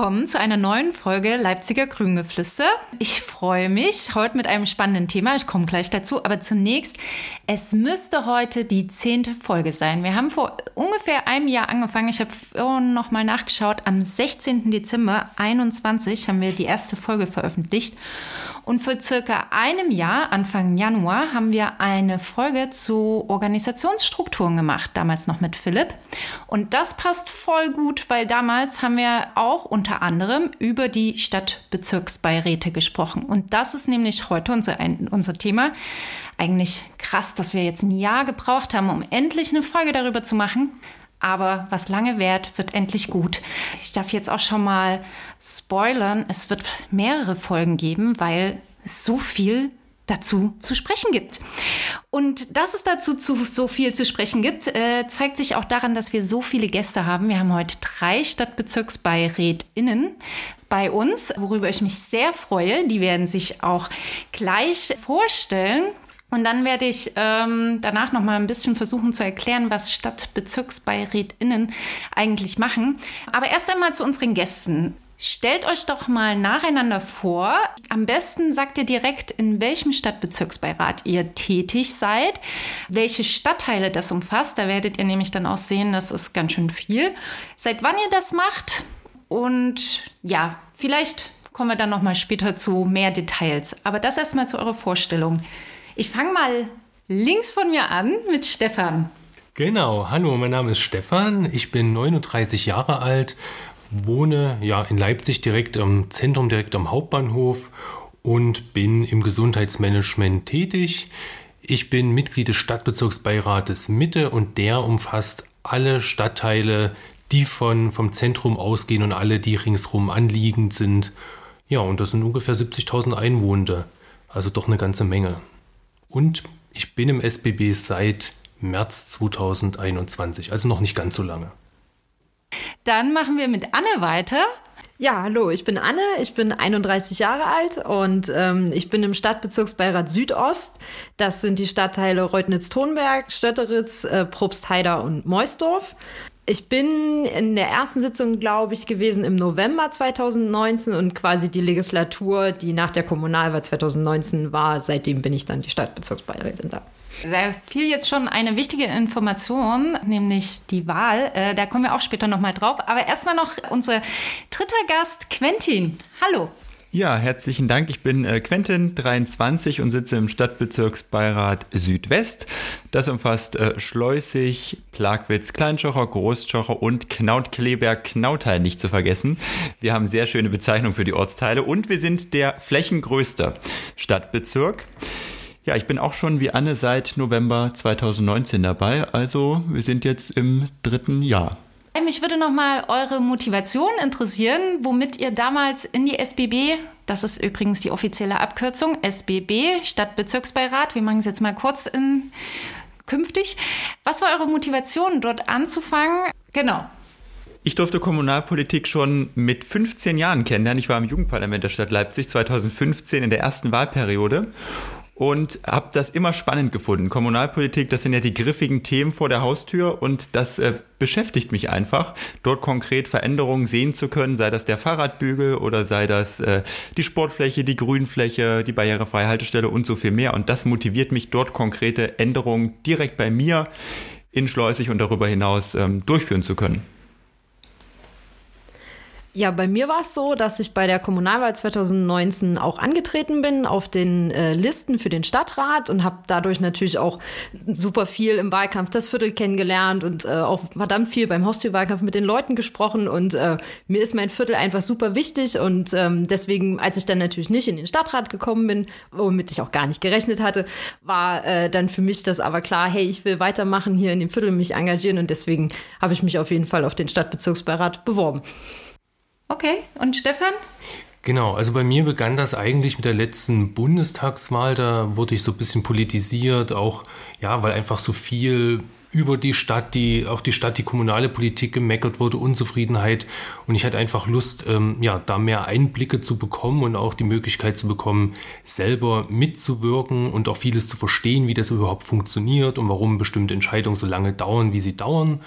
willkommen zu einer neuen Folge Leipziger Grüngeflüster. Ich freue mich heute mit einem spannenden Thema. Ich komme gleich dazu. Aber zunächst, es müsste heute die zehnte Folge sein. Wir haben vor ungefähr einem Jahr angefangen. Ich habe vorhin noch mal nachgeschaut. Am 16. Dezember 21 haben wir die erste Folge veröffentlicht. Und vor circa einem Jahr, Anfang Januar, haben wir eine Folge zu Organisationsstrukturen gemacht, damals noch mit Philipp. Und das passt voll gut, weil damals haben wir auch unter anderem über die Stadtbezirksbeiräte gesprochen. Und das ist nämlich heute unser, unser Thema. Eigentlich krass, dass wir jetzt ein Jahr gebraucht haben, um endlich eine Folge darüber zu machen. Aber was lange währt, wird endlich gut. Ich darf jetzt auch schon mal spoilern. Es wird mehrere Folgen geben, weil es so viel dazu zu sprechen gibt. Und dass es dazu zu, so viel zu sprechen gibt, äh, zeigt sich auch daran, dass wir so viele Gäste haben. Wir haben heute drei Stadtbezirksbeirätinnen bei uns, worüber ich mich sehr freue. Die werden sich auch gleich vorstellen. Und dann werde ich ähm, danach noch mal ein bisschen versuchen zu erklären, was Stadtbezirksbeirätinnen eigentlich machen. Aber erst einmal zu unseren Gästen. Stellt euch doch mal nacheinander vor. Am besten sagt ihr direkt, in welchem Stadtbezirksbeirat ihr tätig seid, welche Stadtteile das umfasst. Da werdet ihr nämlich dann auch sehen, das ist ganz schön viel. Seit wann ihr das macht und ja, vielleicht kommen wir dann noch mal später zu mehr Details. Aber das erstmal zu eurer Vorstellung. Ich fange mal links von mir an mit Stefan. Genau, hallo, mein Name ist Stefan, ich bin 39 Jahre alt, wohne ja in Leipzig direkt am Zentrum, direkt am Hauptbahnhof und bin im Gesundheitsmanagement tätig. Ich bin Mitglied des Stadtbezirksbeirates Mitte und der umfasst alle Stadtteile, die von, vom Zentrum ausgehen und alle, die ringsherum anliegend sind. Ja, und das sind ungefähr 70.000 Einwohner, also doch eine ganze Menge. Und ich bin im SBB seit März 2021, also noch nicht ganz so lange. Dann machen wir mit Anne weiter. Ja, hallo, ich bin Anne, ich bin 31 Jahre alt und ähm, ich bin im Stadtbezirksbeirat Südost. Das sind die Stadtteile Reutnitz-Tonberg, Stötteritz, äh, Probstheider und Meusdorf. Ich bin in der ersten Sitzung, glaube ich, gewesen im November 2019 und quasi die Legislatur, die nach der Kommunalwahl 2019 war, seitdem bin ich dann die Stadtbezirksbeirätin da. Da fiel jetzt schon eine wichtige Information, nämlich die Wahl. Äh, da kommen wir auch später nochmal drauf. Aber erstmal noch unser dritter Gast, Quentin. Hallo. Ja, herzlichen Dank. Ich bin äh, Quentin, 23 und sitze im Stadtbezirksbeirat Südwest. Das umfasst äh, Schleusig, Plagwitz, Kleinschocher, Großschocher und Knaut-Kleberg, nicht zu vergessen. Wir haben sehr schöne Bezeichnungen für die Ortsteile und wir sind der flächengrößte Stadtbezirk. Ja, ich bin auch schon wie Anne seit November 2019 dabei, also wir sind jetzt im dritten Jahr. Mich würde noch mal eure Motivation interessieren, womit ihr damals in die SBB, das ist übrigens die offizielle Abkürzung, SBB, Stadtbezirksbeirat, wir machen es jetzt mal kurz in künftig. Was war eure Motivation, dort anzufangen? Genau. Ich durfte Kommunalpolitik schon mit 15 Jahren kennenlernen. Ich war im Jugendparlament der Stadt Leipzig 2015 in der ersten Wahlperiode und habe das immer spannend gefunden. Kommunalpolitik, das sind ja die griffigen Themen vor der Haustür und das äh, beschäftigt mich einfach, dort konkret Veränderungen sehen zu können, sei das der Fahrradbügel oder sei das äh, die Sportfläche, die Grünfläche, die barrierefreie Haltestelle und so viel mehr. Und das motiviert mich, dort konkrete Änderungen direkt bei mir in Schleusig und darüber hinaus ähm, durchführen zu können. Ja, bei mir war es so, dass ich bei der Kommunalwahl 2019 auch angetreten bin auf den äh, Listen für den Stadtrat und habe dadurch natürlich auch super viel im Wahlkampf das Viertel kennengelernt und äh, auch verdammt viel beim Haustürwahlkampf mit den Leuten gesprochen und äh, mir ist mein Viertel einfach super wichtig und ähm, deswegen, als ich dann natürlich nicht in den Stadtrat gekommen bin, womit ich auch gar nicht gerechnet hatte, war äh, dann für mich das aber klar, hey, ich will weitermachen hier in dem Viertel, mich engagieren und deswegen habe ich mich auf jeden Fall auf den Stadtbezirksbeirat beworben. Okay, und Stefan? Genau, also bei mir begann das eigentlich mit der letzten Bundestagswahl. Da wurde ich so ein bisschen politisiert, auch ja, weil einfach so viel über die Stadt, die auch die Stadt, die kommunale Politik gemeckert wurde, Unzufriedenheit. Und ich hatte einfach Lust, ähm, ja, da mehr Einblicke zu bekommen und auch die Möglichkeit zu bekommen, selber mitzuwirken und auch vieles zu verstehen, wie das überhaupt funktioniert und warum bestimmte Entscheidungen so lange dauern, wie sie dauern.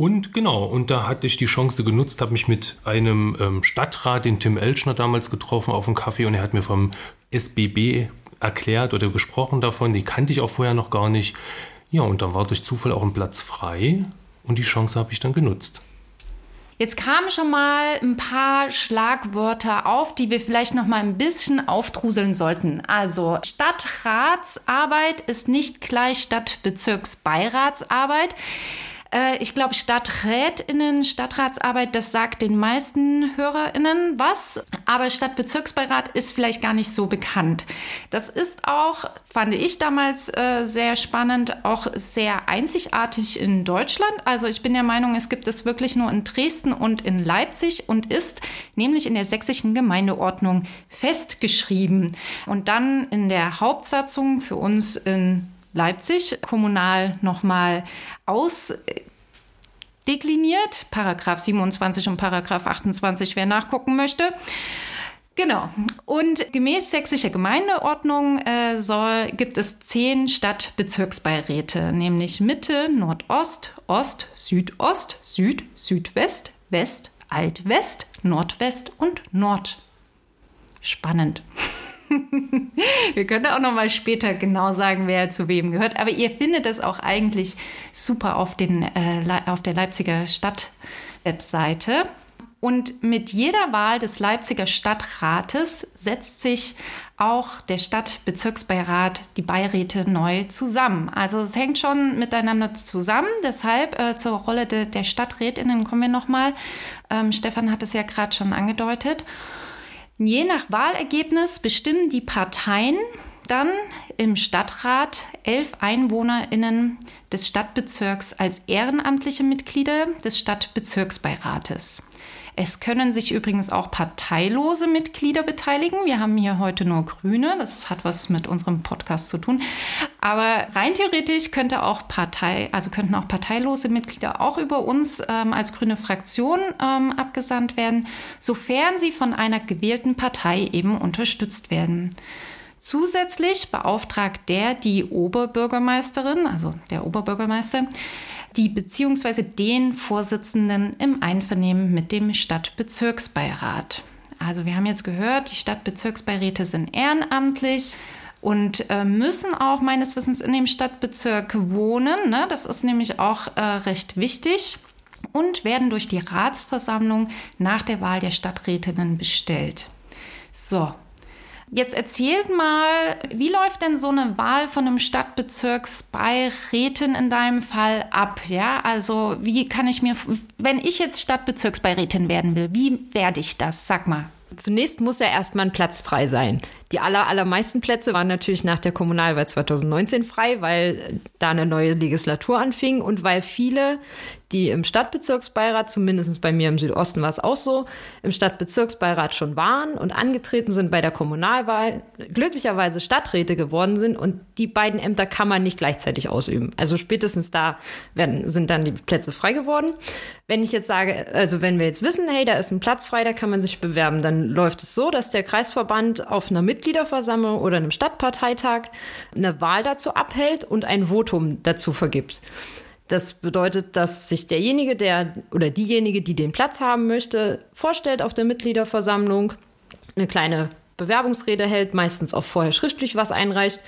Und genau, und da hatte ich die Chance genutzt, habe mich mit einem ähm, Stadtrat, den Tim Elschner damals getroffen, auf einen Kaffee und er hat mir vom SBB erklärt oder gesprochen davon, die kannte ich auch vorher noch gar nicht. Ja, und dann war durch Zufall auch ein Platz frei und die Chance habe ich dann genutzt. Jetzt kamen schon mal ein paar Schlagwörter auf, die wir vielleicht noch mal ein bisschen aufdruseln sollten. Also Stadtratsarbeit ist nicht gleich Stadtbezirksbeiratsarbeit. Äh, ich glaube, StadträtInnen, Stadtratsarbeit, das sagt den meisten HörerInnen was. Aber Stadtbezirksbeirat ist vielleicht gar nicht so bekannt. Das ist auch, fand ich damals äh, sehr spannend, auch sehr einzigartig in Deutschland. Also ich bin der Meinung, es gibt es wirklich nur in Dresden und in Leipzig und ist nämlich in der sächsischen Gemeindeordnung festgeschrieben. Und dann in der Hauptsatzung für uns in Leipzig kommunal nochmal ausdekliniert. Paragraph 27 und Paragraph 28, wer nachgucken möchte. Genau. Und gemäß sächsischer Gemeindeordnung äh, soll, gibt es zehn Stadtbezirksbeiräte, nämlich Mitte, Nordost, Ost, Südost, Süd, Südwest, West, Altwest, Nordwest und Nord. Spannend. Wir können auch noch mal später genau sagen, wer zu wem gehört. Aber ihr findet es auch eigentlich super auf, den, äh, auf der Leipziger Stadt-Webseite. Und mit jeder Wahl des Leipziger Stadtrates setzt sich auch der Stadtbezirksbeirat, die Beiräte neu zusammen. Also es hängt schon miteinander zusammen. Deshalb äh, zur Rolle de, der Stadträtinnen kommen wir nochmal. Ähm, Stefan hat es ja gerade schon angedeutet. Je nach Wahlergebnis bestimmen die Parteien dann im Stadtrat elf EinwohnerInnen des Stadtbezirks als ehrenamtliche Mitglieder des Stadtbezirksbeirates. Es können sich übrigens auch parteilose Mitglieder beteiligen. Wir haben hier heute nur Grüne. Das hat was mit unserem Podcast zu tun. Aber rein theoretisch könnte auch Partei, also könnten auch parteilose Mitglieder auch über uns ähm, als grüne Fraktion ähm, abgesandt werden, sofern sie von einer gewählten Partei eben unterstützt werden. Zusätzlich beauftragt der die Oberbürgermeisterin, also der Oberbürgermeister, die beziehungsweise den Vorsitzenden im Einvernehmen mit dem Stadtbezirksbeirat. Also wir haben jetzt gehört, die Stadtbezirksbeiräte sind ehrenamtlich und äh, müssen auch meines Wissens in dem Stadtbezirk wohnen. Ne? Das ist nämlich auch äh, recht wichtig und werden durch die Ratsversammlung nach der Wahl der Stadträtinnen bestellt. So, Jetzt erzählt mal, wie läuft denn so eine Wahl von einem Stadtbezirksbeirätin in deinem Fall ab? Ja, also wie kann ich mir, wenn ich jetzt Stadtbezirksbeirätin werden will, wie werde ich das? Sag mal. Zunächst muss ja erstmal ein Platz frei sein. Die aller, allermeisten Plätze waren natürlich nach der Kommunalwahl 2019 frei, weil da eine neue Legislatur anfing und weil viele, die im Stadtbezirksbeirat, zumindest bei mir im Südosten war es auch so, im Stadtbezirksbeirat schon waren und angetreten sind bei der Kommunalwahl, glücklicherweise Stadträte geworden sind und die beiden Ämter kann man nicht gleichzeitig ausüben. Also spätestens da werden, sind dann die Plätze frei geworden. Wenn ich jetzt sage, also wenn wir jetzt wissen, hey, da ist ein Platz frei, da kann man sich bewerben, dann läuft es so, dass der Kreisverband auf einer Mitgliederversammlung oder einem Stadtparteitag eine Wahl dazu abhält und ein Votum dazu vergibt. Das bedeutet, dass sich derjenige, der oder diejenige, die den Platz haben möchte, vorstellt auf der Mitgliederversammlung, eine kleine Bewerbungsrede hält, meistens auch vorher schriftlich was einreicht.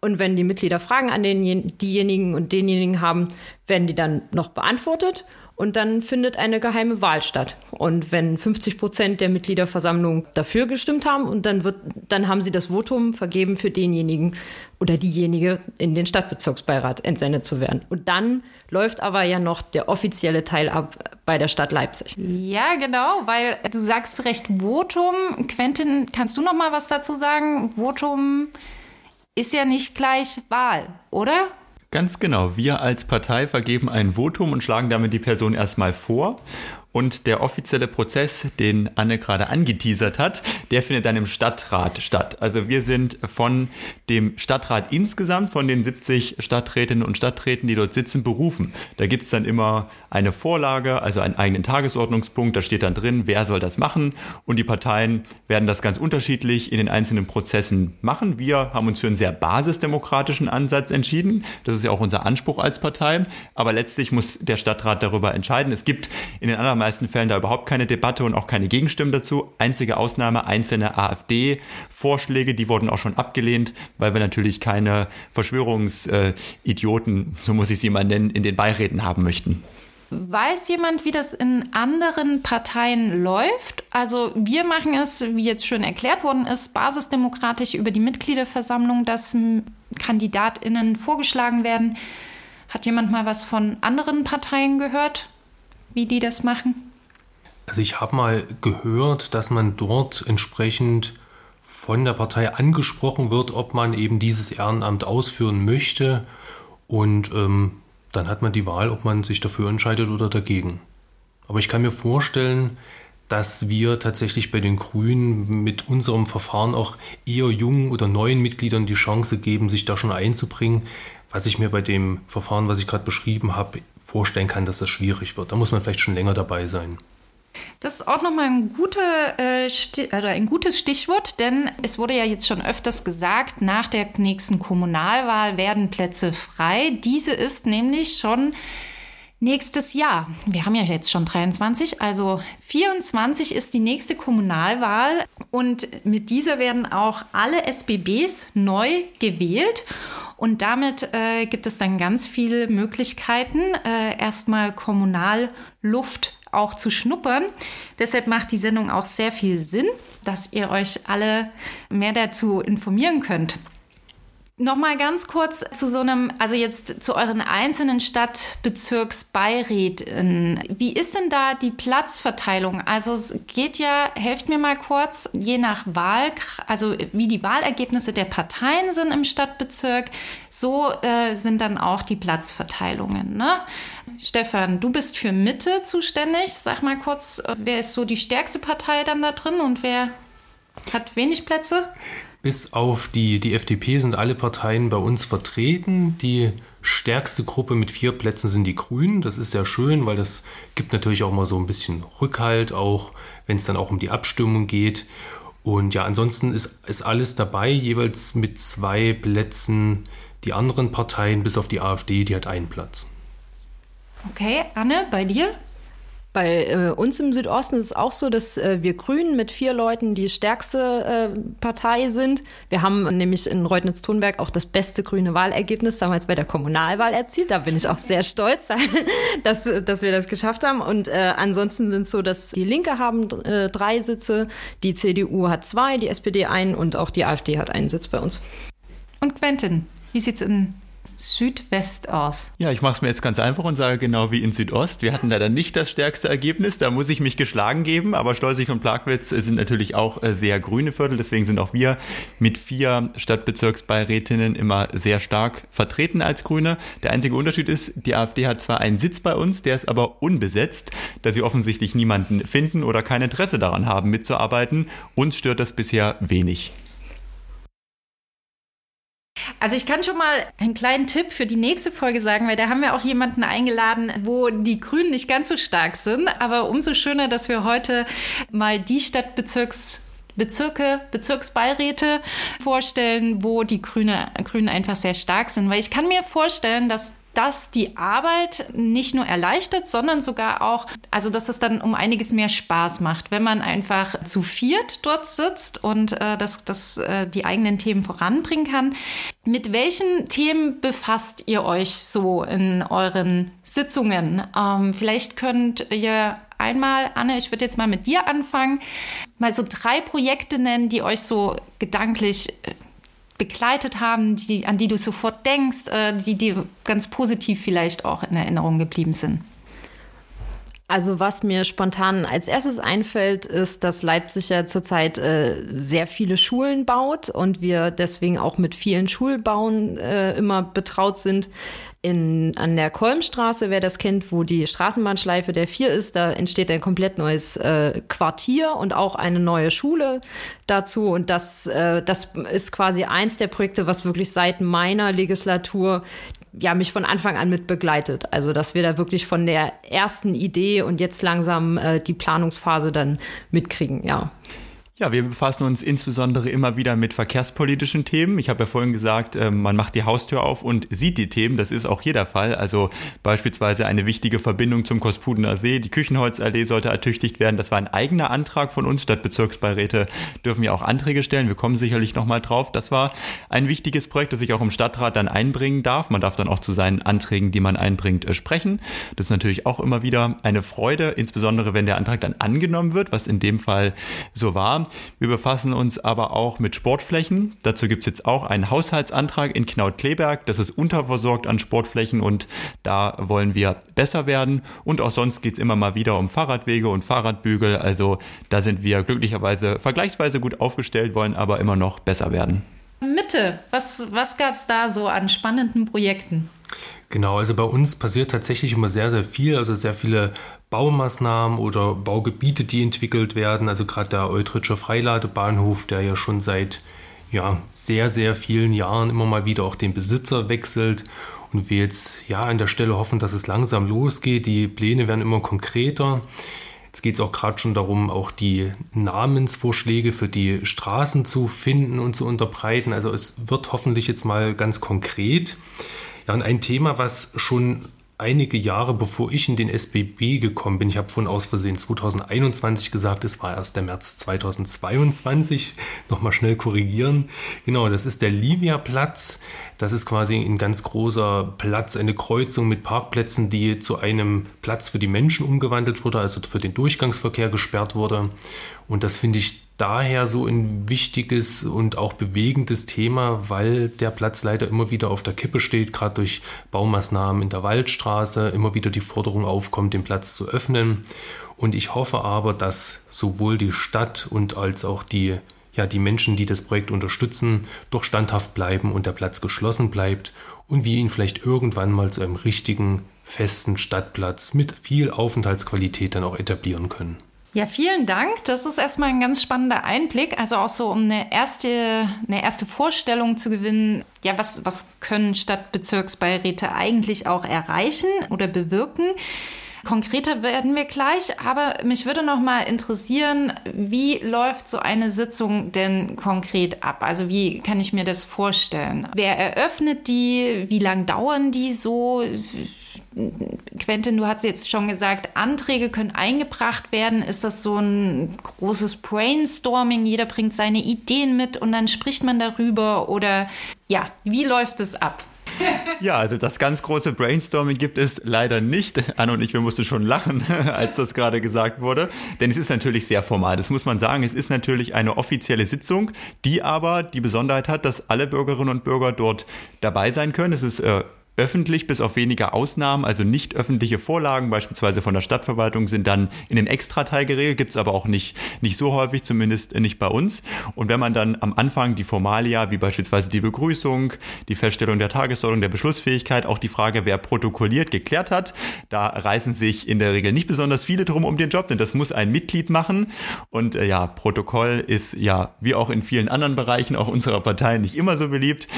Und wenn die Mitglieder Fragen an den, diejenigen und denjenigen haben, werden die dann noch beantwortet und dann findet eine geheime Wahl statt. Und wenn 50 Prozent der Mitgliederversammlung dafür gestimmt haben, und dann wird, dann haben sie das Votum vergeben für denjenigen oder diejenige in den Stadtbezirksbeirat entsendet zu werden. Und dann läuft aber ja noch der offizielle Teil ab bei der Stadt Leipzig. Ja, genau, weil du sagst Recht Votum. Quentin, kannst du noch mal was dazu sagen? Votum ist ja nicht gleich Wahl, oder? Ganz genau. Wir als Partei vergeben ein Votum und schlagen damit die Person erstmal vor. Und der offizielle Prozess, den Anne gerade angeteasert hat, der findet dann im Stadtrat statt. Also wir sind von dem Stadtrat insgesamt, von den 70 Stadträtinnen und Stadträten, die dort sitzen, berufen. Da gibt es dann immer eine Vorlage, also einen eigenen Tagesordnungspunkt. Da steht dann drin, wer soll das machen. Und die Parteien werden das ganz unterschiedlich in den einzelnen Prozessen machen. Wir haben uns für einen sehr basisdemokratischen Ansatz entschieden. Das ist ja auch unser Anspruch als Partei. Aber letztlich muss der Stadtrat darüber entscheiden. Es gibt in den allermeisten Fällen da überhaupt keine Debatte und auch keine Gegenstimmen dazu. Einzige Ausnahme einzelne AfD-Vorschläge, die wurden auch schon abgelehnt, weil wir natürlich keine Verschwörungsidioten, so muss ich sie mal nennen, in den Beiräten haben möchten. Weiß jemand, wie das in anderen Parteien läuft? Also wir machen es, wie jetzt schon erklärt worden ist, basisdemokratisch über die Mitgliederversammlung, dass Kandidatinnen vorgeschlagen werden. Hat jemand mal was von anderen Parteien gehört, wie die das machen? Also ich habe mal gehört, dass man dort entsprechend von der Partei angesprochen wird, ob man eben dieses Ehrenamt ausführen möchte. Und ähm, dann hat man die Wahl, ob man sich dafür entscheidet oder dagegen. Aber ich kann mir vorstellen, dass wir tatsächlich bei den Grünen mit unserem Verfahren auch eher jungen oder neuen Mitgliedern die Chance geben, sich da schon einzubringen, was ich mir bei dem Verfahren, was ich gerade beschrieben habe, vorstellen kann, dass das schwierig wird. Da muss man vielleicht schon länger dabei sein. Das ist auch nochmal ein, gute, äh, also ein gutes Stichwort, denn es wurde ja jetzt schon öfters gesagt, nach der nächsten Kommunalwahl werden Plätze frei. Diese ist nämlich schon nächstes Jahr. Wir haben ja jetzt schon 23, also 24 ist die nächste Kommunalwahl und mit dieser werden auch alle SBBs neu gewählt. Und damit äh, gibt es dann ganz viele Möglichkeiten, äh, erstmal Kommunalluft auch zu schnuppern. Deshalb macht die Sendung auch sehr viel Sinn, dass ihr euch alle mehr dazu informieren könnt. Nochmal ganz kurz zu so einem, also jetzt zu euren einzelnen Stadtbezirksbeiräten. Wie ist denn da die Platzverteilung? Also es geht ja, helft mir mal kurz, je nach Wahl, also wie die Wahlergebnisse der Parteien sind im Stadtbezirk, so äh, sind dann auch die Platzverteilungen. Ne? Stefan, du bist für Mitte zuständig. Sag mal kurz, äh, wer ist so die stärkste Partei dann da drin und wer hat wenig Plätze? Bis auf die, die FDP sind alle Parteien bei uns vertreten. Die stärkste Gruppe mit vier Plätzen sind die Grünen. Das ist sehr schön, weil das gibt natürlich auch mal so ein bisschen Rückhalt, auch wenn es dann auch um die Abstimmung geht. Und ja, ansonsten ist, ist alles dabei, jeweils mit zwei Plätzen. Die anderen Parteien, bis auf die AfD, die hat einen Platz. Okay, Anne, bei dir? Bei äh, uns im Südosten ist es auch so, dass äh, wir Grünen mit vier Leuten die stärkste äh, Partei sind. Wir haben nämlich in Reutnitz-Thunberg auch das beste grüne Wahlergebnis damals bei der Kommunalwahl erzielt. Da bin ich auch sehr stolz, dass, dass wir das geschafft haben. Und äh, ansonsten sind es so, dass die Linke haben äh, drei Sitze, die CDU hat zwei, die SPD einen und auch die AfD hat einen Sitz bei uns. Und Quentin, wie sieht es in Südwest aus? Ja, ich mache es mir jetzt ganz einfach und sage genau wie in Südost. Wir hatten leider nicht das stärkste Ergebnis, da muss ich mich geschlagen geben, aber Schleusig und Plagwitz sind natürlich auch äh, sehr grüne Viertel, deswegen sind auch wir mit vier Stadtbezirksbeirätinnen immer sehr stark vertreten als Grüne. Der einzige Unterschied ist, die AfD hat zwar einen Sitz bei uns, der ist aber unbesetzt, da sie offensichtlich niemanden finden oder kein Interesse daran haben mitzuarbeiten. Uns stört das bisher wenig. Also ich kann schon mal einen kleinen Tipp für die nächste Folge sagen, weil da haben wir auch jemanden eingeladen, wo die Grünen nicht ganz so stark sind. Aber umso schöner, dass wir heute mal die Stadtbezirks Bezirke, Bezirksbeiräte vorstellen, wo die Grüne, Grünen einfach sehr stark sind. Weil ich kann mir vorstellen, dass das die Arbeit nicht nur erleichtert, sondern sogar auch, also dass es dann um einiges mehr Spaß macht, wenn man einfach zu viert dort sitzt und äh, das, das, äh, die eigenen Themen voranbringen kann. Mit welchen Themen befasst ihr euch so in euren Sitzungen? Ähm, vielleicht könnt ihr einmal, Anne, ich würde jetzt mal mit dir anfangen, mal so drei Projekte nennen, die euch so gedanklich äh, begleitet haben, die, an die du sofort denkst, äh, die dir ganz positiv vielleicht auch in Erinnerung geblieben sind? Also was mir spontan als erstes einfällt, ist, dass Leipzig ja zurzeit äh, sehr viele Schulen baut und wir deswegen auch mit vielen Schulbauen äh, immer betraut sind. In, an der Kolmstraße, wer das kennt, wo die Straßenbahnschleife der vier ist, da entsteht ein komplett neues äh, Quartier und auch eine neue Schule dazu. Und das, äh, das ist quasi eins der Projekte, was wirklich seit meiner Legislatur ja, mich von Anfang an mit begleitet. Also, dass wir da wirklich von der ersten Idee und jetzt langsam äh, die Planungsphase dann mitkriegen, ja. Ja, wir befassen uns insbesondere immer wieder mit verkehrspolitischen Themen. Ich habe ja vorhin gesagt, ähm, man macht die Haustür auf und sieht die Themen. Das ist auch hier der Fall. Also beispielsweise eine wichtige Verbindung zum Kospudener See. Die Küchenholzallee sollte ertüchtigt werden. Das war ein eigener Antrag von uns. Stadtbezirksbeiräte dürfen ja auch Anträge stellen. Wir kommen sicherlich nochmal drauf. Das war ein wichtiges Projekt, das ich auch im Stadtrat dann einbringen darf. Man darf dann auch zu seinen Anträgen, die man einbringt, äh, sprechen. Das ist natürlich auch immer wieder eine Freude, insbesondere wenn der Antrag dann angenommen wird, was in dem Fall so war. Wir befassen uns aber auch mit Sportflächen. Dazu gibt es jetzt auch einen Haushaltsantrag in Knaut-Kleberg. Das ist unterversorgt an Sportflächen und da wollen wir besser werden. Und auch sonst geht es immer mal wieder um Fahrradwege und Fahrradbügel. Also da sind wir glücklicherweise vergleichsweise gut aufgestellt, wollen aber immer noch besser werden. Mitte, was, was gab es da so an spannenden Projekten? Genau, also bei uns passiert tatsächlich immer sehr, sehr viel. Also sehr viele Baumaßnahmen oder Baugebiete, die entwickelt werden. Also gerade der Eutritscher Freiladebahnhof, der ja schon seit ja, sehr, sehr vielen Jahren immer mal wieder auch den Besitzer wechselt. Und wir jetzt ja an der Stelle hoffen, dass es langsam losgeht. Die Pläne werden immer konkreter. Jetzt geht es auch gerade schon darum, auch die Namensvorschläge für die Straßen zu finden und zu unterbreiten. Also es wird hoffentlich jetzt mal ganz konkret. Ja, und ein Thema, was schon einige Jahre bevor ich in den SBB gekommen bin, ich habe von aus Versehen 2021 gesagt, es war erst der März 2022, nochmal schnell korrigieren. Genau, das ist der Livia-Platz. Das ist quasi ein ganz großer Platz, eine Kreuzung mit Parkplätzen, die zu einem Platz für die Menschen umgewandelt wurde, also für den Durchgangsverkehr gesperrt wurde. Und das finde ich daher so ein wichtiges und auch bewegendes Thema, weil der Platz leider immer wieder auf der Kippe steht, gerade durch Baumaßnahmen in der Waldstraße, immer wieder die Forderung aufkommt, den Platz zu öffnen. Und ich hoffe aber, dass sowohl die Stadt und als auch die, ja, die Menschen, die das Projekt unterstützen, doch standhaft bleiben und der Platz geschlossen bleibt und wir ihn vielleicht irgendwann mal zu einem richtigen, festen Stadtplatz mit viel Aufenthaltsqualität dann auch etablieren können. Ja, vielen Dank. Das ist erstmal ein ganz spannender Einblick. Also auch so, um eine erste, eine erste Vorstellung zu gewinnen, ja, was, was können Stadtbezirksbeiräte eigentlich auch erreichen oder bewirken? Konkreter werden wir gleich, aber mich würde noch mal interessieren, wie läuft so eine Sitzung denn konkret ab? Also wie kann ich mir das vorstellen? Wer eröffnet die? Wie lang dauern die so? Quentin, du hast jetzt schon gesagt, Anträge können eingebracht werden. Ist das so ein großes Brainstorming? Jeder bringt seine Ideen mit und dann spricht man darüber? Oder ja, wie läuft es ab? Ja, also das ganz große Brainstorming gibt es leider nicht. Anne und ich, wir mussten schon lachen, als das gerade gesagt wurde. Denn es ist natürlich sehr formal. Das muss man sagen. Es ist natürlich eine offizielle Sitzung, die aber die Besonderheit hat, dass alle Bürgerinnen und Bürger dort dabei sein können. Es ist äh, öffentlich, bis auf wenige Ausnahmen, also nicht öffentliche Vorlagen, beispielsweise von der Stadtverwaltung, sind dann in dem Extrateil geregelt, gibt es aber auch nicht, nicht so häufig, zumindest nicht bei uns. Und wenn man dann am Anfang die Formalia, wie beispielsweise die Begrüßung, die Feststellung der Tagesordnung, der Beschlussfähigkeit, auch die Frage, wer protokolliert, geklärt hat, da reißen sich in der Regel nicht besonders viele drum um den Job, denn das muss ein Mitglied machen. Und äh, ja, Protokoll ist ja, wie auch in vielen anderen Bereichen, auch unserer Partei, nicht immer so beliebt.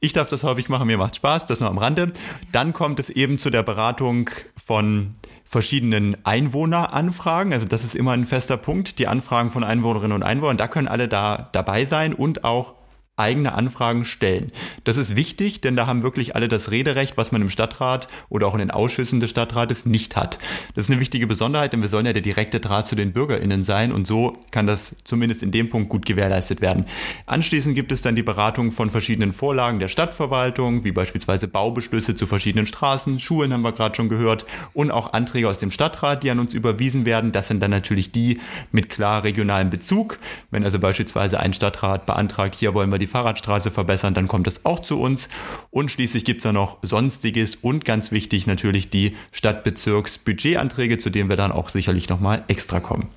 Ich darf das häufig machen, mir macht Spaß, das nur am Rande. Dann kommt es eben zu der Beratung von verschiedenen Einwohneranfragen. Also das ist immer ein fester Punkt, die Anfragen von Einwohnerinnen und Einwohnern. Da können alle da dabei sein und auch eigene Anfragen stellen. Das ist wichtig, denn da haben wirklich alle das Rederecht, was man im Stadtrat oder auch in den Ausschüssen des Stadtrates nicht hat. Das ist eine wichtige Besonderheit, denn wir sollen ja der direkte Draht zu den BürgerInnen sein und so kann das zumindest in dem Punkt gut gewährleistet werden. Anschließend gibt es dann die Beratung von verschiedenen Vorlagen der Stadtverwaltung, wie beispielsweise Baubeschlüsse zu verschiedenen Straßen, Schulen haben wir gerade schon gehört und auch Anträge aus dem Stadtrat, die an uns überwiesen werden. Das sind dann natürlich die mit klar regionalem Bezug. Wenn also beispielsweise ein Stadtrat beantragt, hier wollen wir die die Fahrradstraße verbessern, dann kommt es auch zu uns. Und schließlich gibt es da noch Sonstiges und ganz wichtig natürlich die Stadtbezirksbudgetanträge, zu denen wir dann auch sicherlich nochmal extra kommen.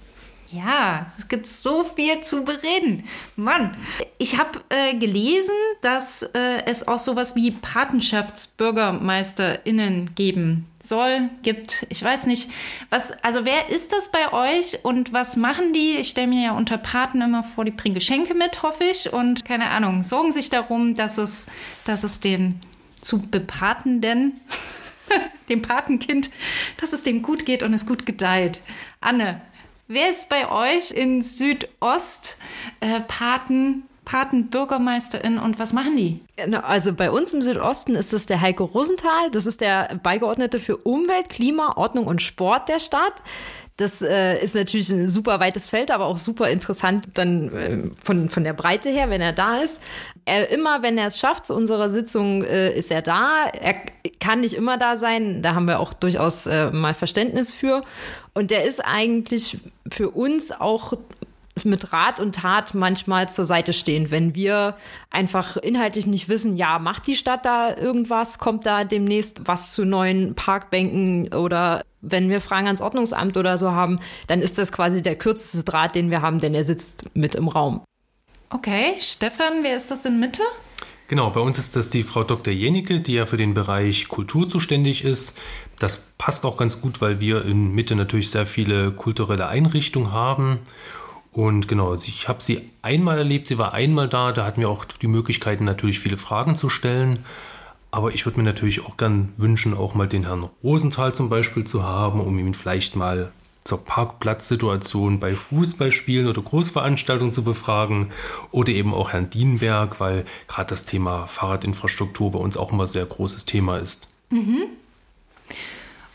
Ja, es gibt so viel zu bereden. Mann, ich habe äh, gelesen, dass äh, es auch sowas wie PatenschaftsbürgermeisterInnen geben soll, gibt. Ich weiß nicht, was, also wer ist das bei euch und was machen die? Ich stelle mir ja unter Paten immer vor, die bringen Geschenke mit, hoffe ich, und keine Ahnung, sorgen sich darum, dass es, dass es dem zu Bepatenden, dem Patenkind, dass es dem gut geht und es gut gedeiht. Anne, Wer ist bei euch in Südost äh, Paten, Patenbürgermeisterin und was machen die? Also bei uns im Südosten ist es der Heiko Rosenthal. Das ist der Beigeordnete für Umwelt, Klima, Ordnung und Sport der Stadt. Das äh, ist natürlich ein super weites Feld, aber auch super interessant dann äh, von, von der Breite her, wenn er da ist. Er, immer, wenn er es schafft, zu unserer Sitzung äh, ist er da. Er kann nicht immer da sein, da haben wir auch durchaus äh, mal Verständnis für. Und der ist eigentlich für uns auch mit Rat und Tat manchmal zur Seite stehen, wenn wir einfach inhaltlich nicht wissen, ja, macht die Stadt da irgendwas, kommt da demnächst was zu neuen Parkbänken oder wenn wir Fragen ans Ordnungsamt oder so haben, dann ist das quasi der kürzeste Draht, den wir haben, denn er sitzt mit im Raum. Okay, Stefan, wer ist das in Mitte? Genau, bei uns ist das die Frau Dr. Jenicke, die ja für den Bereich Kultur zuständig ist. Das passt auch ganz gut, weil wir in Mitte natürlich sehr viele kulturelle Einrichtungen haben. Und genau, ich habe sie einmal erlebt, sie war einmal da, da hatten wir auch die Möglichkeit, natürlich viele Fragen zu stellen. Aber ich würde mir natürlich auch gern wünschen, auch mal den Herrn Rosenthal zum Beispiel zu haben, um ihn vielleicht mal zur Parkplatzsituation bei Fußballspielen oder Großveranstaltungen zu befragen oder eben auch Herrn Dienberg, weil gerade das Thema Fahrradinfrastruktur bei uns auch immer sehr großes Thema ist. Mhm.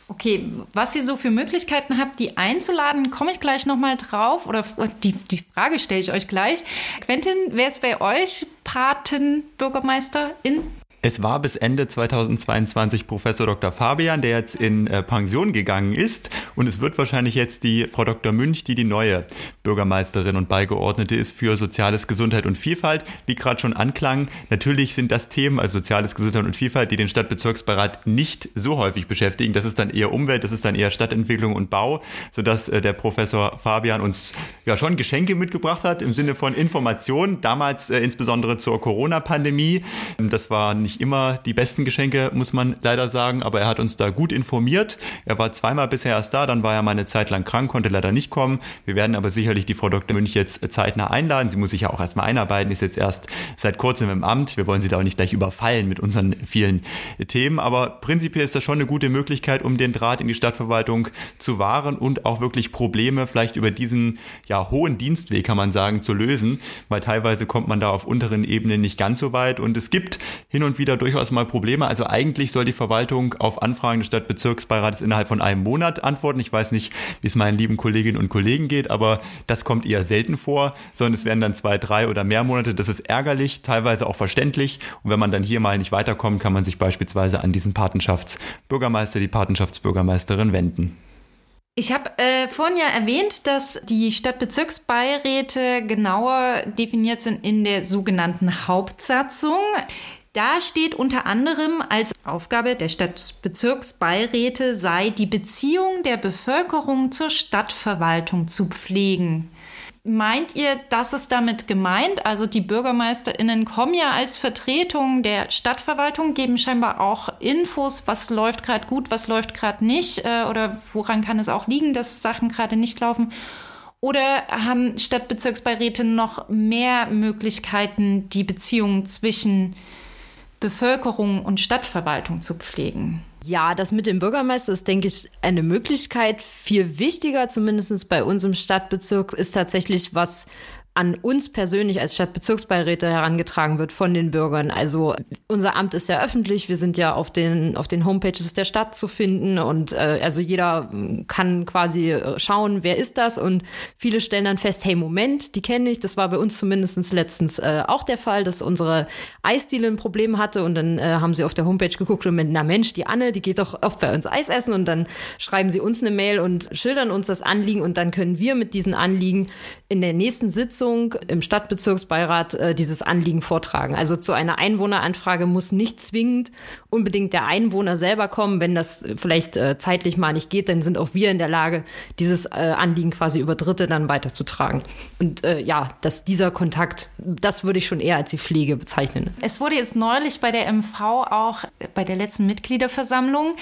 Okay, was ihr so für Möglichkeiten habt, die einzuladen, komme ich gleich nochmal drauf. Oder die, die Frage stelle ich euch gleich. Quentin, wer ist bei euch Patenbürgermeisterin? Es war bis Ende 2022 Professor Dr. Fabian, der jetzt in äh, Pension gegangen ist. Und es wird wahrscheinlich jetzt die Frau Dr. Münch, die die neue Bürgermeisterin und Beigeordnete ist für Soziales, Gesundheit und Vielfalt. Wie gerade schon anklang, natürlich sind das Themen, also Soziales, Gesundheit und Vielfalt, die den Stadtbezirksbeirat nicht so häufig beschäftigen. Das ist dann eher Umwelt, das ist dann eher Stadtentwicklung und Bau, sodass äh, der Professor Fabian uns ja schon Geschenke mitgebracht hat im Sinne von Informationen, damals äh, insbesondere zur Corona-Pandemie. Das war nicht nicht immer die besten Geschenke, muss man leider sagen, aber er hat uns da gut informiert. Er war zweimal bisher erst da, dann war er mal eine Zeit lang krank, konnte leider nicht kommen. Wir werden aber sicherlich die Frau Dr. Münch jetzt zeitnah einladen. Sie muss sich ja auch erstmal einarbeiten, ist jetzt erst seit kurzem im Amt. Wir wollen sie da auch nicht gleich überfallen mit unseren vielen Themen, aber prinzipiell ist das schon eine gute Möglichkeit, um den Draht in die Stadtverwaltung zu wahren und auch wirklich Probleme vielleicht über diesen ja, hohen Dienstweg, kann man sagen, zu lösen, weil teilweise kommt man da auf unteren Ebenen nicht ganz so weit und es gibt hin und wieder wieder durchaus mal Probleme. Also eigentlich soll die Verwaltung auf Anfragen des Stadtbezirksbeirates innerhalb von einem Monat antworten. Ich weiß nicht, wie es meinen lieben Kolleginnen und Kollegen geht, aber das kommt eher selten vor, sondern es werden dann zwei, drei oder mehr Monate. Das ist ärgerlich, teilweise auch verständlich. Und wenn man dann hier mal nicht weiterkommt, kann man sich beispielsweise an diesen Patenschaftsbürgermeister, die Patenschaftsbürgermeisterin wenden. Ich habe äh, vorhin ja erwähnt, dass die Stadtbezirksbeiräte genauer definiert sind in der sogenannten Hauptsatzung. Da steht unter anderem als Aufgabe der Stadtbezirksbeiräte sei, die Beziehung der Bevölkerung zur Stadtverwaltung zu pflegen. Meint ihr, das ist damit gemeint? Also die Bürgermeisterinnen kommen ja als Vertretung der Stadtverwaltung, geben scheinbar auch Infos, was läuft gerade gut, was läuft gerade nicht äh, oder woran kann es auch liegen, dass Sachen gerade nicht laufen. Oder haben Stadtbezirksbeiräte noch mehr Möglichkeiten, die Beziehung zwischen Bevölkerung und Stadtverwaltung zu pflegen. Ja, das mit dem Bürgermeister ist, denke ich, eine Möglichkeit. Viel wichtiger, zumindest bei uns im Stadtbezirk, ist tatsächlich, was an uns persönlich als Stadtbezirksbeiräte herangetragen wird von den Bürgern. Also unser Amt ist ja öffentlich, wir sind ja auf den, auf den Homepages der Stadt zu finden. Und äh, also jeder kann quasi äh, schauen, wer ist das? Und viele stellen dann fest, hey Moment, die kenne ich, das war bei uns zumindest letztens äh, auch der Fall, dass unsere Eisdiele ein Problem hatte. Und dann äh, haben sie auf der Homepage geguckt und mit, na Mensch, die Anne, die geht doch oft bei uns Eis essen. Und dann schreiben sie uns eine Mail und schildern uns das Anliegen. Und dann können wir mit diesen Anliegen in der nächsten Sitzung Sitzung im Stadtbezirksbeirat äh, dieses Anliegen vortragen. Also zu einer Einwohneranfrage muss nicht zwingend unbedingt der Einwohner selber kommen. Wenn das vielleicht äh, zeitlich mal nicht geht, dann sind auch wir in der Lage, dieses äh, Anliegen quasi über Dritte dann weiterzutragen. Und äh, ja, dass dieser Kontakt, das würde ich schon eher als die Pflege bezeichnen. Es wurde jetzt neulich bei der MV auch bei der letzten Mitgliederversammlung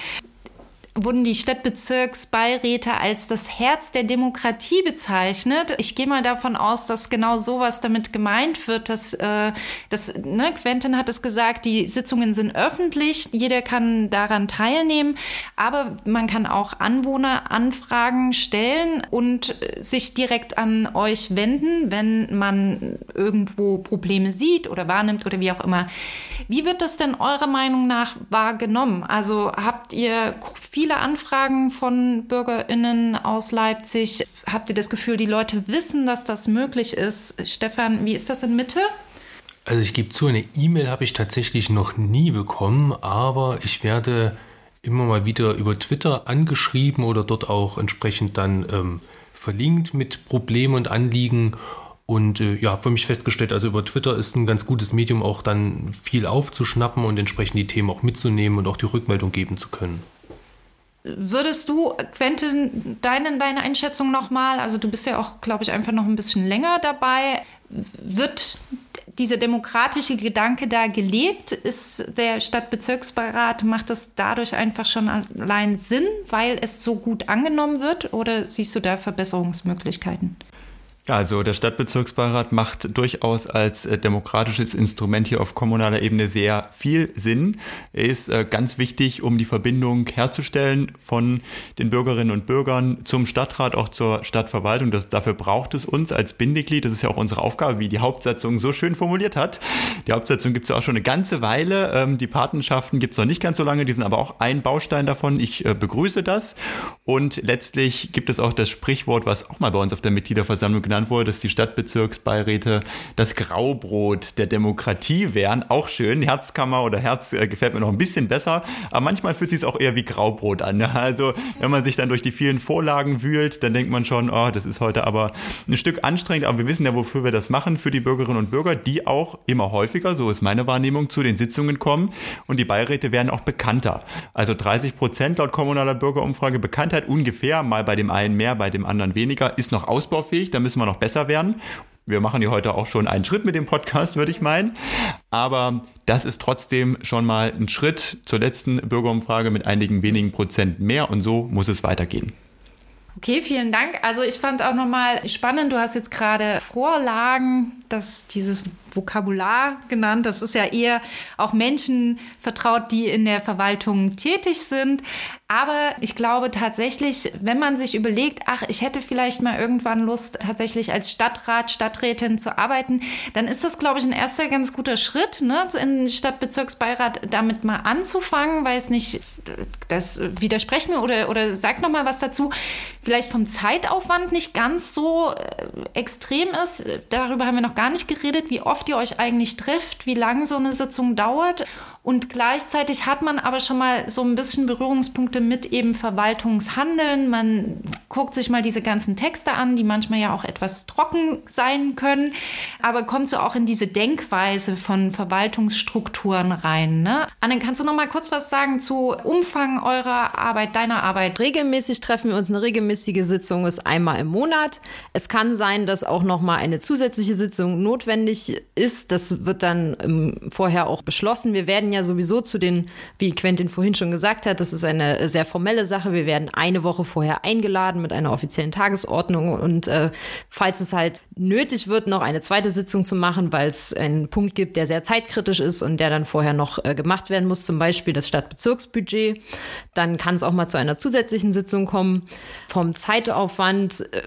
wurden die Stadtbezirksbeiräte als das Herz der Demokratie bezeichnet. Ich gehe mal davon aus, dass genau sowas damit gemeint wird, dass, äh, dass ne, Quentin hat es gesagt, die Sitzungen sind öffentlich, jeder kann daran teilnehmen, aber man kann auch Anwohneranfragen stellen und sich direkt an euch wenden, wenn man irgendwo Probleme sieht oder wahrnimmt oder wie auch immer. Wie wird das denn eurer Meinung nach wahrgenommen? Also habt ihr viel viele Anfragen von BürgerInnen aus Leipzig. Habt ihr das Gefühl, die Leute wissen, dass das möglich ist? Stefan, wie ist das in Mitte? Also ich gebe zu, eine E-Mail habe ich tatsächlich noch nie bekommen, aber ich werde immer mal wieder über Twitter angeschrieben oder dort auch entsprechend dann ähm, verlinkt mit Problemen und Anliegen. Und äh, ja, für mich festgestellt, also über Twitter ist ein ganz gutes Medium, auch dann viel aufzuschnappen und entsprechend die Themen auch mitzunehmen und auch die Rückmeldung geben zu können. Würdest du, Quentin, deine, deine Einschätzung nochmal, also du bist ja auch, glaube ich, einfach noch ein bisschen länger dabei, wird dieser demokratische Gedanke da gelebt? Ist der Stadtbezirksbeirat, macht das dadurch einfach schon allein Sinn, weil es so gut angenommen wird? Oder siehst du da Verbesserungsmöglichkeiten? Also der Stadtbezirksbeirat macht durchaus als äh, demokratisches Instrument hier auf kommunaler Ebene sehr viel Sinn. Er ist äh, ganz wichtig, um die Verbindung herzustellen von den Bürgerinnen und Bürgern zum Stadtrat, auch zur Stadtverwaltung. Das, dafür braucht es uns als Bindeglied. Das ist ja auch unsere Aufgabe, wie die Hauptsatzung so schön formuliert hat. Die Hauptsatzung gibt es ja auch schon eine ganze Weile. Ähm, die Patenschaften gibt es noch nicht ganz so lange. Die sind aber auch ein Baustein davon. Ich äh, begrüße das. Und letztlich gibt es auch das Sprichwort, was auch mal bei uns auf der Mitgliederversammlung genannt wurde, dass die Stadtbezirksbeiräte das Graubrot der Demokratie wären. Auch schön. Herzkammer oder Herz äh, gefällt mir noch ein bisschen besser. Aber manchmal fühlt sich auch eher wie Graubrot an. Ne? Also, wenn man sich dann durch die vielen Vorlagen wühlt, dann denkt man schon, oh, das ist heute aber ein Stück anstrengend. Aber wir wissen ja, wofür wir das machen. Für die Bürgerinnen und Bürger, die auch immer häufiger, so ist meine Wahrnehmung, zu den Sitzungen kommen. Und die Beiräte werden auch bekannter. Also 30 Prozent laut kommunaler Bürgerumfrage Bekanntheit ungefähr. Mal bei dem einen mehr, bei dem anderen weniger. Ist noch ausbaufähig. Da müssen wir noch besser werden. Wir machen hier heute auch schon einen Schritt mit dem Podcast, würde ich meinen. Aber das ist trotzdem schon mal ein Schritt zur letzten Bürgerumfrage mit einigen wenigen Prozent mehr und so muss es weitergehen. Okay, vielen Dank. Also ich fand auch nochmal spannend, du hast jetzt gerade Vorlagen, dass dieses Vokabular genannt. Das ist ja eher auch Menschen vertraut, die in der Verwaltung tätig sind. Aber ich glaube tatsächlich, wenn man sich überlegt, ach, ich hätte vielleicht mal irgendwann Lust, tatsächlich als Stadtrat, Stadträtin zu arbeiten, dann ist das, glaube ich, ein erster ganz guter Schritt, ne, in Stadtbezirksbeirat damit mal anzufangen, weil es nicht, das widersprecht mir oder, oder sagt noch mal was dazu, vielleicht vom Zeitaufwand nicht ganz so äh, extrem ist. Darüber haben wir noch gar nicht geredet, wie oft ihr euch eigentlich trifft, wie lange so eine Sitzung dauert und gleichzeitig hat man aber schon mal so ein bisschen Berührungspunkte mit eben Verwaltungshandeln. Man guckt sich mal diese ganzen Texte an, die manchmal ja auch etwas trocken sein können, aber kommt so auch in diese Denkweise von Verwaltungsstrukturen rein. Ne? Anne, kannst du noch mal kurz was sagen zu Umfang eurer Arbeit, deiner Arbeit? Regelmäßig treffen wir uns. Eine regelmäßige Sitzung ist einmal im Monat. Es kann sein, dass auch noch mal eine zusätzliche Sitzung notwendig ist. Das wird dann vorher auch beschlossen. Wir werden ja sowieso zu den, wie Quentin vorhin schon gesagt hat, das ist eine sehr formelle Sache. Wir werden eine Woche vorher eingeladen mit einer offiziellen Tagesordnung und äh, falls es halt nötig wird, noch eine zweite Sitzung zu machen, weil es einen Punkt gibt, der sehr zeitkritisch ist und der dann vorher noch äh, gemacht werden muss, zum Beispiel das Stadtbezirksbudget, dann kann es auch mal zu einer zusätzlichen Sitzung kommen. Vom Zeitaufwand äh,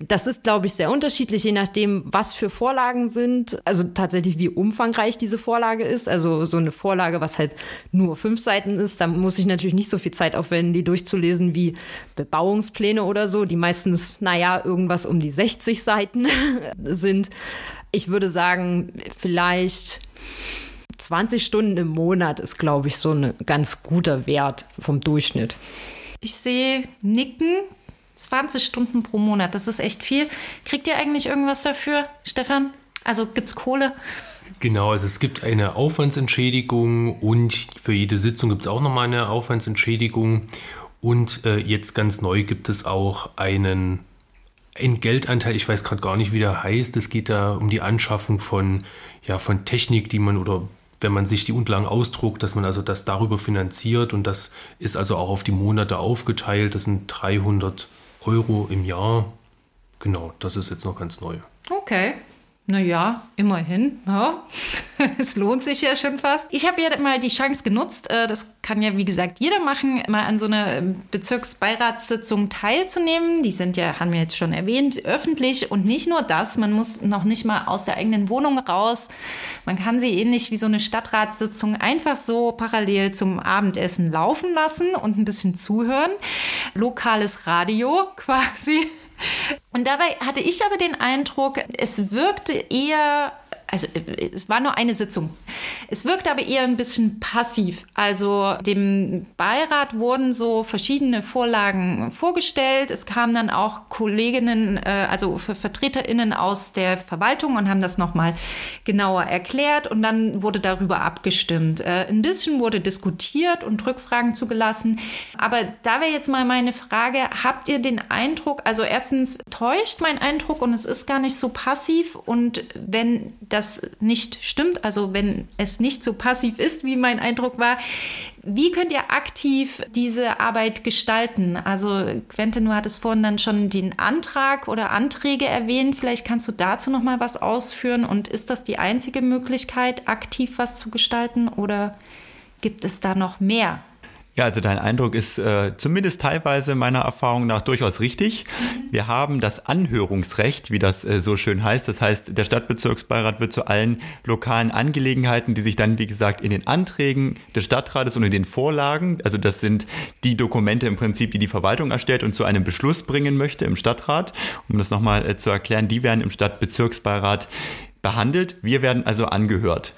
das ist, glaube ich, sehr unterschiedlich, je nachdem, was für Vorlagen sind. Also tatsächlich, wie umfangreich diese Vorlage ist. Also so eine Vorlage, was halt nur fünf Seiten ist, da muss ich natürlich nicht so viel Zeit aufwenden, die durchzulesen wie Bebauungspläne oder so, die meistens, naja, irgendwas um die 60 Seiten sind. Ich würde sagen, vielleicht 20 Stunden im Monat ist, glaube ich, so ein ganz guter Wert vom Durchschnitt. Ich sehe Nicken 20 Stunden pro Monat, das ist echt viel. Kriegt ihr eigentlich irgendwas dafür, Stefan? Also gibt es Kohle? Genau, also es gibt eine Aufwandsentschädigung und für jede Sitzung gibt es auch nochmal eine Aufwandsentschädigung. Und äh, jetzt ganz neu gibt es auch einen Entgeltanteil, ich weiß gerade gar nicht, wie der heißt. Es geht da um die Anschaffung von, ja, von Technik, die man oder wenn man sich die Unterlagen ausdruckt, dass man also das darüber finanziert und das ist also auch auf die Monate aufgeteilt. Das sind 300 Euro im Jahr. Genau, das ist jetzt noch ganz neu. Okay. Naja, immerhin. Ja. es lohnt sich ja schon fast. Ich habe ja mal die Chance genutzt, äh, das kann ja wie gesagt jeder machen, mal an so einer Bezirksbeiratssitzung teilzunehmen. Die sind ja, haben wir jetzt schon erwähnt, öffentlich und nicht nur das, man muss noch nicht mal aus der eigenen Wohnung raus. Man kann sie ähnlich wie so eine Stadtratssitzung einfach so parallel zum Abendessen laufen lassen und ein bisschen zuhören. Lokales Radio quasi. Und dabei hatte ich aber den Eindruck, es wirkte eher also äh, es war nur eine Sitzung. Es wirkte aber eher ein bisschen passiv. Also dem Beirat wurden so verschiedene Vorlagen vorgestellt. Es kamen dann auch Kolleginnen, äh, also Vertreterinnen aus der Verwaltung und haben das nochmal genauer erklärt und dann wurde darüber abgestimmt. Äh, ein bisschen wurde diskutiert und Rückfragen zugelassen. Aber da wäre jetzt mal meine Frage, habt ihr den Eindruck, also erstens täuscht mein Eindruck und es ist gar nicht so passiv und wenn das das nicht stimmt, also wenn es nicht so passiv ist, wie mein Eindruck war, wie könnt ihr aktiv diese Arbeit gestalten? Also Quentin, du hattest vorhin dann schon den Antrag oder Anträge erwähnt. Vielleicht kannst du dazu noch mal was ausführen. Und ist das die einzige Möglichkeit, aktiv was zu gestalten oder gibt es da noch mehr? Ja, also dein Eindruck ist äh, zumindest teilweise meiner Erfahrung nach durchaus richtig. Wir haben das Anhörungsrecht, wie das äh, so schön heißt. Das heißt, der Stadtbezirksbeirat wird zu allen lokalen Angelegenheiten, die sich dann, wie gesagt, in den Anträgen des Stadtrates und in den Vorlagen, also das sind die Dokumente im Prinzip, die die Verwaltung erstellt und zu einem Beschluss bringen möchte im Stadtrat. Um das nochmal äh, zu erklären, die werden im Stadtbezirksbeirat behandelt. Wir werden also angehört.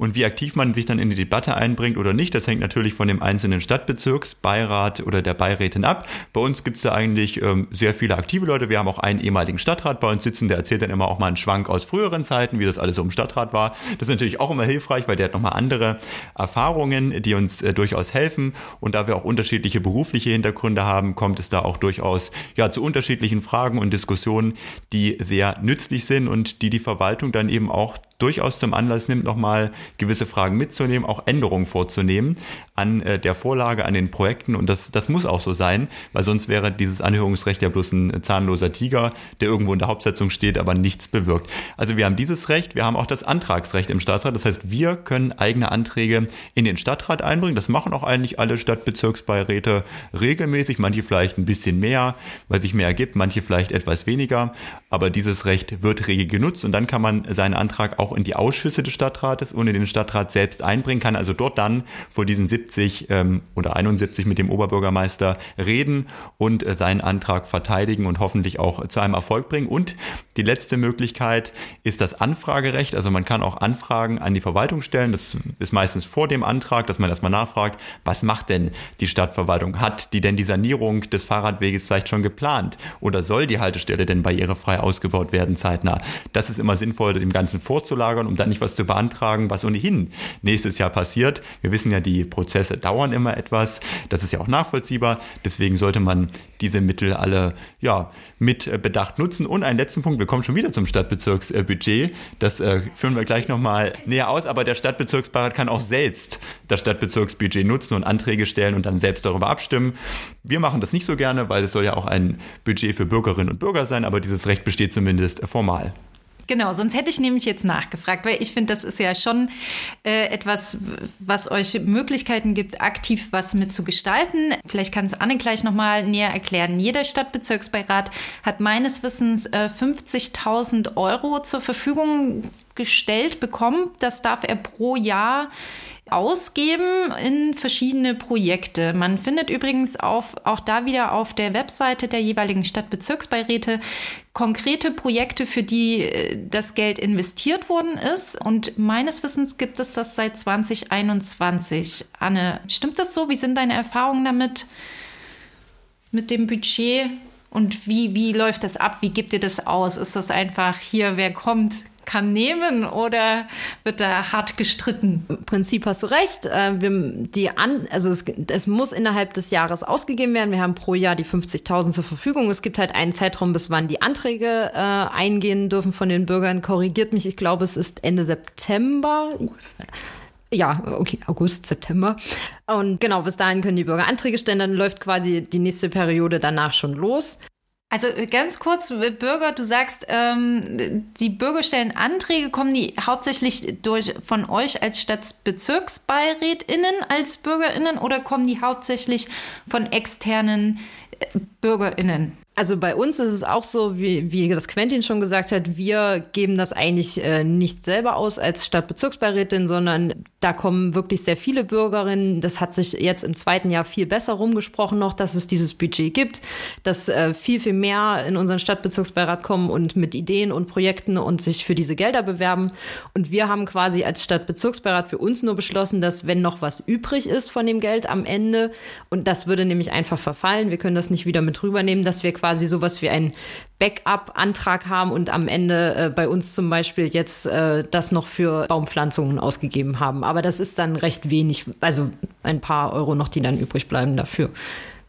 Und wie aktiv man sich dann in die Debatte einbringt oder nicht, das hängt natürlich von dem einzelnen Stadtbezirksbeirat oder der Beirätin ab. Bei uns gibt es da eigentlich ähm, sehr viele aktive Leute. Wir haben auch einen ehemaligen Stadtrat bei uns sitzen, der erzählt dann immer auch mal einen Schwank aus früheren Zeiten, wie das alles so im Stadtrat war. Das ist natürlich auch immer hilfreich, weil der hat nochmal andere Erfahrungen, die uns äh, durchaus helfen. Und da wir auch unterschiedliche berufliche Hintergründe haben, kommt es da auch durchaus ja, zu unterschiedlichen Fragen und Diskussionen, die sehr nützlich sind und die die Verwaltung dann eben auch durchaus zum Anlass nimmt, nochmal gewisse Fragen mitzunehmen, auch Änderungen vorzunehmen an äh, der Vorlage, an den Projekten. Und das, das muss auch so sein, weil sonst wäre dieses Anhörungsrecht ja bloß ein zahnloser Tiger, der irgendwo in der Hauptsetzung steht, aber nichts bewirkt. Also wir haben dieses Recht, wir haben auch das Antragsrecht im Stadtrat. Das heißt, wir können eigene Anträge in den Stadtrat einbringen. Das machen auch eigentlich alle Stadtbezirksbeiräte regelmäßig, manche vielleicht ein bisschen mehr, weil sich mehr ergibt, manche vielleicht etwas weniger. Aber dieses Recht wird rege genutzt und dann kann man seinen Antrag auch in die Ausschüsse des Stadtrates und in den Stadtrat selbst einbringen, kann also dort dann vor diesen 70 ähm, oder 71 mit dem Oberbürgermeister reden und äh, seinen Antrag verteidigen und hoffentlich auch zu einem Erfolg bringen. Und die letzte Möglichkeit ist das Anfragerecht. Also man kann auch Anfragen an die Verwaltung stellen. Das ist meistens vor dem Antrag, dass man erstmal nachfragt, was macht denn die Stadtverwaltung? Hat die denn die Sanierung des Fahrradweges vielleicht schon geplant? Oder soll die Haltestelle denn barrierefrei ausgebaut werden zeitnah? Das ist immer sinnvoll, dem Ganzen vorzulagern, um dann nicht was zu beantragen, was ohnehin nächstes Jahr passiert. Wir wissen ja, die Prozesse dauern immer etwas. Das ist ja auch nachvollziehbar. Deswegen sollte man diese Mittel alle ja, mit Bedacht nutzen. Und einen letzten Punkt, wir kommen schon wieder zum Stadtbezirksbudget. Das äh, führen wir gleich nochmal näher aus, aber der Stadtbezirksbeirat kann auch selbst das Stadtbezirksbudget nutzen und Anträge stellen und dann selbst darüber abstimmen. Wir machen das nicht so gerne, weil es soll ja auch ein Budget für Bürgerinnen und Bürger sein, aber dieses Recht besteht zumindest formal. Genau, sonst hätte ich nämlich jetzt nachgefragt, weil ich finde, das ist ja schon äh, etwas, was euch Möglichkeiten gibt, aktiv was mit zu gestalten. Vielleicht kann es Anne gleich nochmal näher erklären. Jeder Stadtbezirksbeirat hat meines Wissens äh, 50.000 Euro zur Verfügung gestellt bekommen. Das darf er pro Jahr ausgeben in verschiedene Projekte. Man findet übrigens auf, auch da wieder auf der Webseite der jeweiligen Stadtbezirksbeiräte konkrete Projekte, für die äh, das Geld investiert worden ist. Und meines Wissens gibt es das seit 2021. Anne, stimmt das so? Wie sind deine Erfahrungen damit, mit dem Budget? Und wie, wie läuft das ab? Wie gibt ihr das aus? Ist das einfach hier, wer kommt, kann nehmen oder wird da hart gestritten? Im Prinzip hast du recht. Äh, wir, die an, also es, es, muss innerhalb des Jahres ausgegeben werden. Wir haben pro Jahr die 50.000 zur Verfügung. Es gibt halt einen Zeitraum, bis wann die Anträge äh, eingehen dürfen von den Bürgern. Korrigiert mich, ich glaube, es ist Ende September. Ja, okay, August, September. Und genau, bis dahin können die Bürger Anträge stellen. Dann läuft quasi die nächste Periode danach schon los. Also äh, ganz kurz, äh, Bürger, du sagst, ähm, die Bürger stellen Anträge, kommen die hauptsächlich durch, von euch als Stadtbezirksbeirätinnen, als BürgerInnen oder kommen die hauptsächlich von externen äh, BürgerInnen? Also bei uns ist es auch so, wie, wie das Quentin schon gesagt hat, wir geben das eigentlich äh, nicht selber aus als Stadtbezirksbeirätin, sondern da kommen wirklich sehr viele Bürgerinnen. Das hat sich jetzt im zweiten Jahr viel besser rumgesprochen noch, dass es dieses Budget gibt, dass äh, viel, viel mehr in unseren Stadtbezirksbeirat kommen und mit Ideen und Projekten und sich für diese Gelder bewerben. Und wir haben quasi als Stadtbezirksbeirat für uns nur beschlossen, dass wenn noch was übrig ist von dem Geld am Ende, und das würde nämlich einfach verfallen, wir können das nicht wieder mit rübernehmen, dass wir quasi sowas wie einen Backup-Antrag haben und am Ende äh, bei uns zum Beispiel jetzt äh, das noch für Baumpflanzungen ausgegeben haben. Aber das ist dann recht wenig, also ein paar Euro noch, die dann übrig bleiben dafür.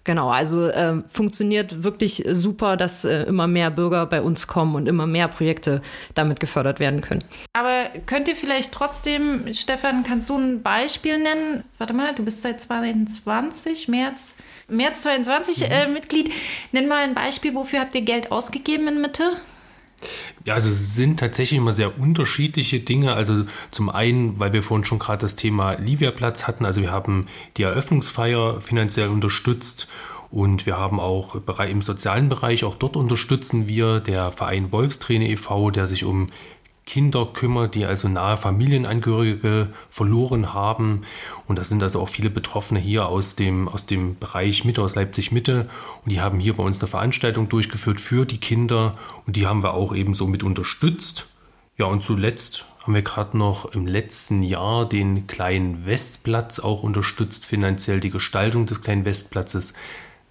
Genau, also äh, funktioniert wirklich super, dass äh, immer mehr Bürger bei uns kommen und immer mehr Projekte damit gefördert werden können. Aber könnt ihr vielleicht trotzdem, Stefan, kannst du ein Beispiel nennen? Warte mal, du bist seit 2020, März, März 22 mhm. äh, Mitglied. Nenn mal ein Beispiel, wofür habt ihr Geld ausgegeben in Mitte? Ja, also es sind tatsächlich immer sehr unterschiedliche Dinge. Also zum einen, weil wir vorhin schon gerade das Thema Livia-Platz hatten. Also wir haben die Eröffnungsfeier finanziell unterstützt und wir haben auch im sozialen Bereich, auch dort unterstützen wir der Verein Wolfsträne e.V., der sich um Kinder kümmert, die also nahe Familienangehörige verloren haben. Und das sind also auch viele Betroffene hier aus dem, aus dem Bereich Mitte, aus Leipzig Mitte. Und die haben hier bei uns eine Veranstaltung durchgeführt für die Kinder. Und die haben wir auch ebenso mit unterstützt. Ja, und zuletzt haben wir gerade noch im letzten Jahr den kleinen Westplatz auch unterstützt, finanziell die Gestaltung des kleinen Westplatzes,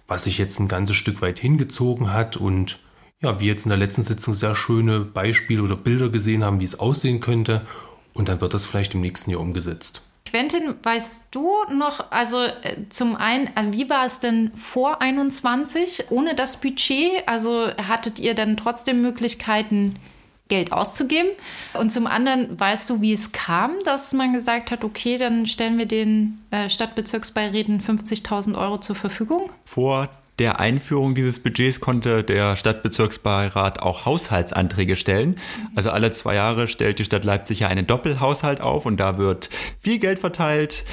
was sich jetzt ein ganzes Stück weit hingezogen hat und ja, wir jetzt in der letzten Sitzung sehr schöne Beispiele oder Bilder gesehen haben, wie es aussehen könnte. Und dann wird das vielleicht im nächsten Jahr umgesetzt. Quentin, weißt du noch, also äh, zum einen, äh, wie war es denn vor 21 ohne das Budget? Also hattet ihr dann trotzdem Möglichkeiten, Geld auszugeben? Und zum anderen, weißt du, wie es kam, dass man gesagt hat, okay, dann stellen wir den äh, Stadtbezirksbeiräten 50.000 Euro zur Verfügung? Vor der Einführung dieses Budgets konnte der Stadtbezirksbeirat auch Haushaltsanträge stellen. Also alle zwei Jahre stellt die Stadt Leipzig ja einen Doppelhaushalt auf und da wird viel Geld verteilt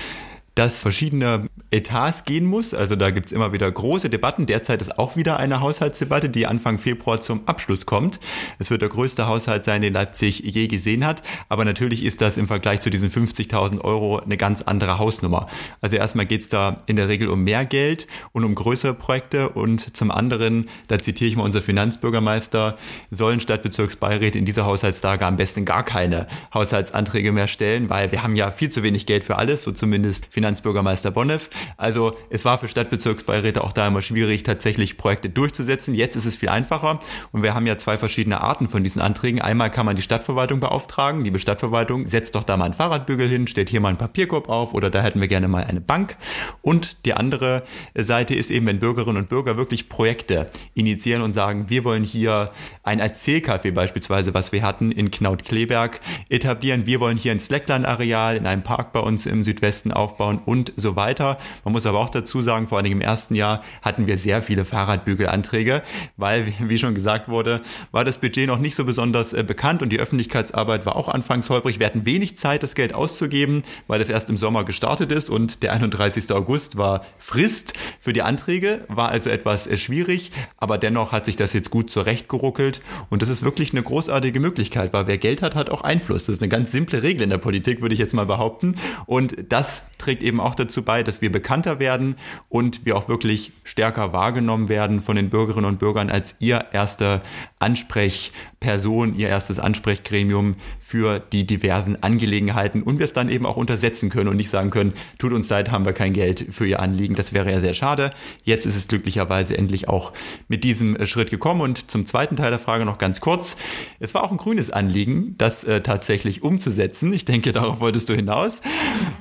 dass verschiedene Etats gehen muss. Also da gibt es immer wieder große Debatten. Derzeit ist auch wieder eine Haushaltsdebatte, die Anfang Februar zum Abschluss kommt. Es wird der größte Haushalt sein, den Leipzig je gesehen hat. Aber natürlich ist das im Vergleich zu diesen 50.000 Euro eine ganz andere Hausnummer. Also erstmal geht es da in der Regel um mehr Geld und um größere Projekte. Und zum anderen, da zitiere ich mal unser Finanzbürgermeister, sollen Stadtbezirksbeiräte in dieser Haushaltslage am besten gar keine Haushaltsanträge mehr stellen, weil wir haben ja viel zu wenig Geld für alles, so zumindest Finanzbürgermeister Finanzbürgermeister Bonneff. Also es war für Stadtbezirksbeiräte auch da immer schwierig, tatsächlich Projekte durchzusetzen. Jetzt ist es viel einfacher und wir haben ja zwei verschiedene Arten von diesen Anträgen. Einmal kann man die Stadtverwaltung beauftragen. Liebe Stadtverwaltung, setzt doch da mal einen Fahrradbügel hin, stellt hier mal einen Papierkorb auf oder da hätten wir gerne mal eine Bank. Und die andere Seite ist eben, wenn Bürgerinnen und Bürger wirklich Projekte initiieren und sagen, wir wollen hier ein Erzählcafé beispielsweise, was wir hatten in Knaut-Kleberg, etablieren. Wir wollen hier ein Slackline-Areal in einem Park bei uns im Südwesten aufbauen und so weiter. Man muss aber auch dazu sagen, vor allem im ersten Jahr hatten wir sehr viele Fahrradbügelanträge, weil, wie schon gesagt wurde, war das Budget noch nicht so besonders äh, bekannt und die Öffentlichkeitsarbeit war auch anfangs holprig. Wir hatten wenig Zeit, das Geld auszugeben, weil das erst im Sommer gestartet ist und der 31. August war Frist für die Anträge, war also etwas äh, schwierig, aber dennoch hat sich das jetzt gut zurechtgeruckelt und das ist wirklich eine großartige Möglichkeit, weil wer Geld hat, hat auch Einfluss. Das ist eine ganz simple Regel in der Politik, würde ich jetzt mal behaupten und das trägt eben auch dazu bei, dass wir bekannter werden und wir auch wirklich stärker wahrgenommen werden von den Bürgerinnen und Bürgern als ihr erster Ansprechpartner Person ihr erstes Ansprechgremium für die diversen Angelegenheiten und wir es dann eben auch untersetzen können und nicht sagen können, tut uns leid, haben wir kein Geld für ihr Anliegen. Das wäre ja sehr schade. Jetzt ist es glücklicherweise endlich auch mit diesem äh, Schritt gekommen und zum zweiten Teil der Frage noch ganz kurz. Es war auch ein grünes Anliegen, das äh, tatsächlich umzusetzen. Ich denke, darauf wolltest du hinaus.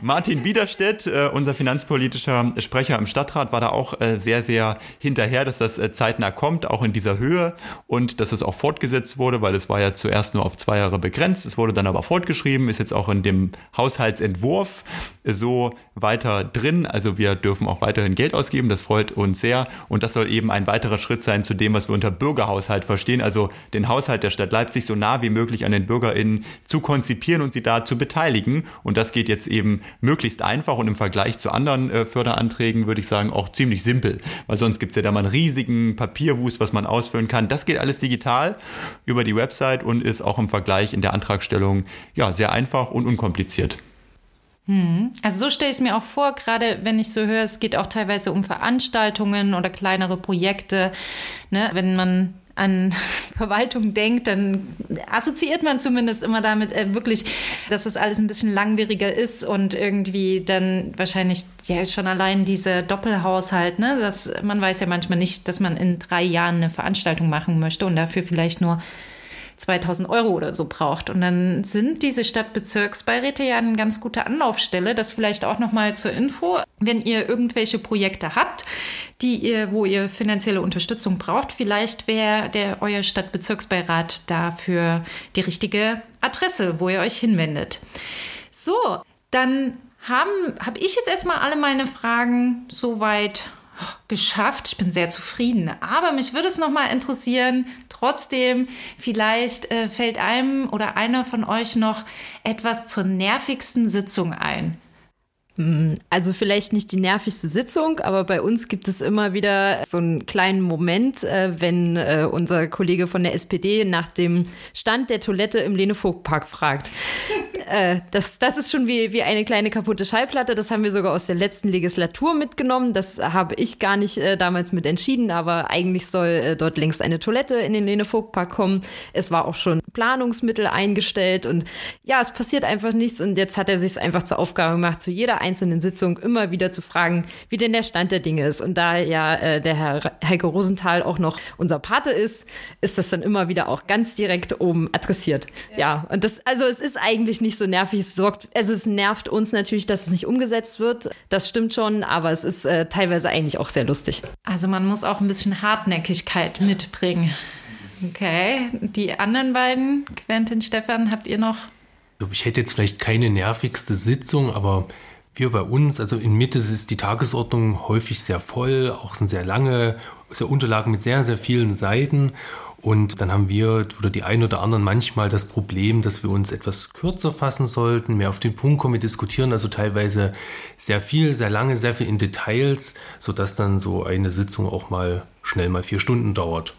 Martin Biederstedt, äh, unser finanzpolitischer Sprecher im Stadtrat, war da auch äh, sehr, sehr hinterher, dass das äh, zeitnah kommt, auch in dieser Höhe und dass es auch fortgesetzt wurde wurde, weil es war ja zuerst nur auf zwei Jahre begrenzt. Es wurde dann aber fortgeschrieben, ist jetzt auch in dem Haushaltsentwurf so weiter drin. Also wir dürfen auch weiterhin Geld ausgeben. Das freut uns sehr. Und das soll eben ein weiterer Schritt sein zu dem, was wir unter Bürgerhaushalt verstehen. Also den Haushalt der Stadt Leipzig so nah wie möglich an den BürgerInnen zu konzipieren und sie da zu beteiligen. Und das geht jetzt eben möglichst einfach und im Vergleich zu anderen äh, Förderanträgen würde ich sagen auch ziemlich simpel. Weil sonst gibt es ja da mal einen riesigen Papierwust, was man ausfüllen kann. Das geht alles digital. Über die Website und ist auch im Vergleich in der Antragstellung ja sehr einfach und unkompliziert. Hm. Also so stelle ich es mir auch vor, gerade wenn ich so höre, es geht auch teilweise um Veranstaltungen oder kleinere Projekte. Ne? Wenn man an Verwaltung denkt, dann assoziiert man zumindest immer damit äh, wirklich, dass das alles ein bisschen langwieriger ist und irgendwie dann wahrscheinlich ja schon allein dieser Doppelhaushalt, ne, dass man weiß ja manchmal nicht, dass man in drei Jahren eine Veranstaltung machen möchte und dafür vielleicht nur 2000 Euro oder so braucht. Und dann sind diese Stadtbezirksbeiräte ja eine ganz gute Anlaufstelle. Das vielleicht auch nochmal zur Info. Wenn ihr irgendwelche Projekte habt, die ihr, wo ihr finanzielle Unterstützung braucht, vielleicht wäre der euer Stadtbezirksbeirat dafür die richtige Adresse, wo ihr euch hinwendet. So, dann habe hab ich jetzt erstmal alle meine Fragen soweit geschafft. Ich bin sehr zufrieden. Aber mich würde es noch mal interessieren, trotzdem, vielleicht äh, fällt einem oder einer von euch noch etwas zur nervigsten Sitzung ein. Hm, also vielleicht nicht die nervigste Sitzung, aber bei uns gibt es immer wieder so einen kleinen Moment, äh, wenn äh, unser Kollege von der SPD nach dem Stand der Toilette im Lene-Vogt-Park fragt. Äh, das, das ist schon wie, wie eine kleine kaputte Schallplatte. Das haben wir sogar aus der letzten Legislatur mitgenommen. Das habe ich gar nicht äh, damals mit entschieden, aber eigentlich soll äh, dort längst eine Toilette in den Lene-Vogt-Park kommen. Es war auch schon Planungsmittel eingestellt und ja, es passiert einfach nichts und jetzt hat er sich einfach zur Aufgabe gemacht, zu jeder einzelnen Sitzung immer wieder zu fragen, wie denn der Stand der Dinge ist. Und da ja äh, der Herr Heike Rosenthal auch noch unser Pate ist, ist das dann immer wieder auch ganz direkt oben adressiert. Ja, ja und das, also es ist eigentlich nicht so nervig. Es sorgt, also es nervt uns natürlich, dass es nicht umgesetzt wird. Das stimmt schon, aber es ist äh, teilweise eigentlich auch sehr lustig. Also man muss auch ein bisschen Hartnäckigkeit mitbringen. Okay, die anderen beiden, Quentin, Stefan, habt ihr noch? Ich hätte jetzt vielleicht keine nervigste Sitzung, aber wir bei uns, also in Mitte ist die Tagesordnung häufig sehr voll, auch sind sehr lange, sehr Unterlagen mit sehr, sehr vielen Seiten. Und dann haben wir oder die einen oder anderen manchmal das Problem, dass wir uns etwas kürzer fassen sollten, mehr auf den Punkt kommen, wir diskutieren also teilweise sehr viel, sehr lange, sehr viel in Details, sodass dann so eine Sitzung auch mal schnell mal vier Stunden dauert.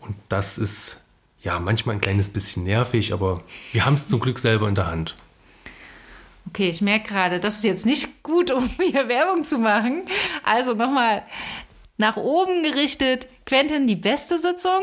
Und das ist ja manchmal ein kleines bisschen nervig, aber wir haben es zum Glück selber in der Hand. Okay, ich merke gerade, das ist jetzt nicht gut, um hier Werbung zu machen. Also nochmal nach oben gerichtet. Quentin, die beste Sitzung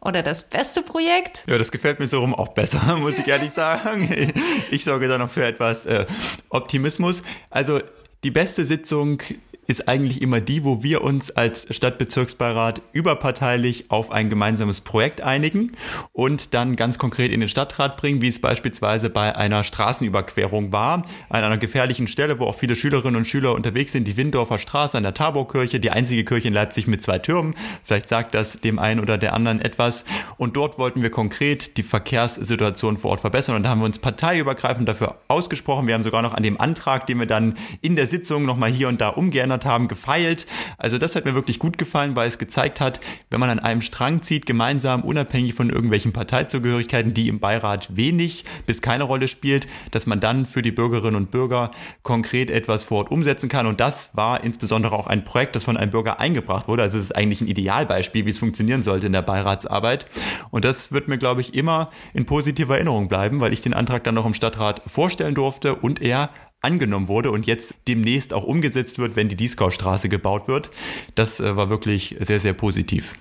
oder das beste Projekt? Ja, das gefällt mir so rum auch besser, muss ich ehrlich sagen. Ich sorge da noch für etwas äh, Optimismus. Also die beste Sitzung ist eigentlich immer die, wo wir uns als Stadtbezirksbeirat überparteilich auf ein gemeinsames Projekt einigen und dann ganz konkret in den Stadtrat bringen, wie es beispielsweise bei einer Straßenüberquerung war, an einer gefährlichen Stelle, wo auch viele Schülerinnen und Schüler unterwegs sind, die Windorfer Straße an der Taborkirche, die einzige Kirche in Leipzig mit zwei Türmen. Vielleicht sagt das dem einen oder der anderen etwas. Und dort wollten wir konkret die Verkehrssituation vor Ort verbessern und da haben wir uns parteiübergreifend dafür ausgesprochen. Wir haben sogar noch an dem Antrag, den wir dann in der Sitzung nochmal hier und da umgeändert verändert haben, gefeilt. Also das hat mir wirklich gut gefallen, weil es gezeigt hat, wenn man an einem Strang zieht, gemeinsam, unabhängig von irgendwelchen Parteizugehörigkeiten, die im Beirat wenig bis keine Rolle spielt, dass man dann für die Bürgerinnen und Bürger konkret etwas vor Ort umsetzen kann. Und das war insbesondere auch ein Projekt, das von einem Bürger eingebracht wurde. Also es ist eigentlich ein Idealbeispiel, wie es funktionieren sollte in der Beiratsarbeit. Und das wird mir, glaube ich, immer in positiver Erinnerung bleiben, weil ich den Antrag dann noch im Stadtrat vorstellen durfte und er angenommen wurde und jetzt demnächst auch umgesetzt wird, wenn die Dieskaustraße gebaut wird. Das äh, war wirklich sehr, sehr positiv.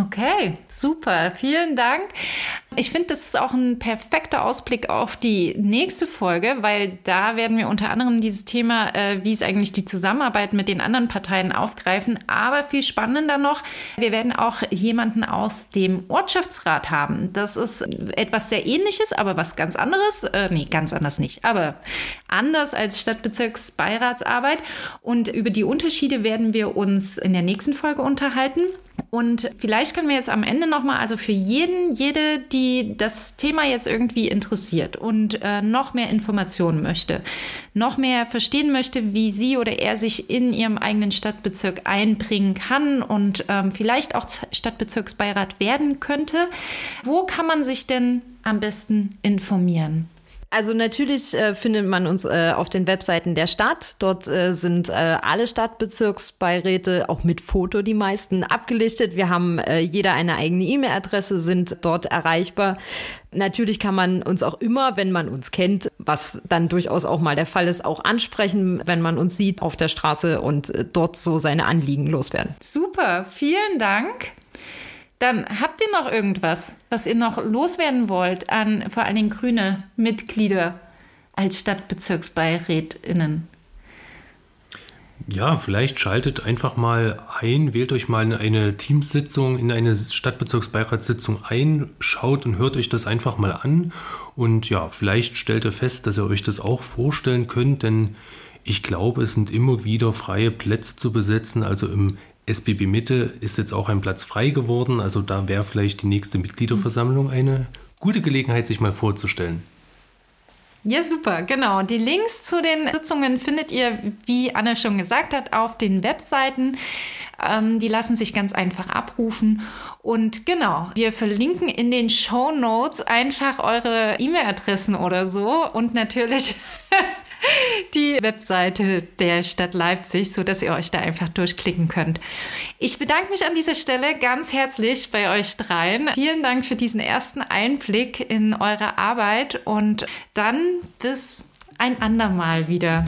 Okay, super. Vielen Dank. Ich finde, das ist auch ein perfekter Ausblick auf die nächste Folge, weil da werden wir unter anderem dieses Thema, äh, wie ist eigentlich die Zusammenarbeit mit den anderen Parteien aufgreifen. Aber viel spannender noch, wir werden auch jemanden aus dem Ortschaftsrat haben. Das ist etwas sehr ähnliches, aber was ganz anderes. Äh, nee, ganz anders nicht, aber anders als Stadtbezirksbeiratsarbeit. Und über die Unterschiede werden wir uns in der nächsten Folge unterhalten. Und vielleicht können wir jetzt am Ende nochmal, also für jeden, jede, die das Thema jetzt irgendwie interessiert und äh, noch mehr Informationen möchte, noch mehr verstehen möchte, wie sie oder er sich in ihrem eigenen Stadtbezirk einbringen kann und ähm, vielleicht auch Stadtbezirksbeirat werden könnte, wo kann man sich denn am besten informieren? Also natürlich äh, findet man uns äh, auf den Webseiten der Stadt. Dort äh, sind äh, alle Stadtbezirksbeiräte, auch mit Foto die meisten, abgelichtet. Wir haben äh, jeder eine eigene E-Mail-Adresse, sind dort erreichbar. Natürlich kann man uns auch immer, wenn man uns kennt, was dann durchaus auch mal der Fall ist, auch ansprechen, wenn man uns sieht auf der Straße und äh, dort so seine Anliegen loswerden. Super, vielen Dank. Dann habt ihr noch irgendwas, was ihr noch loswerden wollt an vor allen Dingen grüne Mitglieder als Stadtbezirksbeirätinnen? Ja, vielleicht schaltet einfach mal ein, wählt euch mal in eine Teamsitzung, in eine Stadtbezirksbeiratssitzung ein, schaut und hört euch das einfach mal an und ja, vielleicht stellt ihr fest, dass ihr euch das auch vorstellen könnt, denn ich glaube, es sind immer wieder freie Plätze zu besetzen, also im SBB Mitte ist jetzt auch ein Platz frei geworden. Also da wäre vielleicht die nächste Mitgliederversammlung eine gute Gelegenheit, sich mal vorzustellen. Ja, super, genau. Die Links zu den Sitzungen findet ihr, wie Anne schon gesagt hat, auf den Webseiten. Ähm, die lassen sich ganz einfach abrufen. Und genau, wir verlinken in den Show Notes einfach eure E-Mail-Adressen oder so. Und natürlich die Webseite der Stadt Leipzig, sodass ihr euch da einfach durchklicken könnt. Ich bedanke mich an dieser Stelle ganz herzlich bei euch dreien. Vielen Dank für diesen ersten Einblick in eure Arbeit und dann bis ein andermal wieder.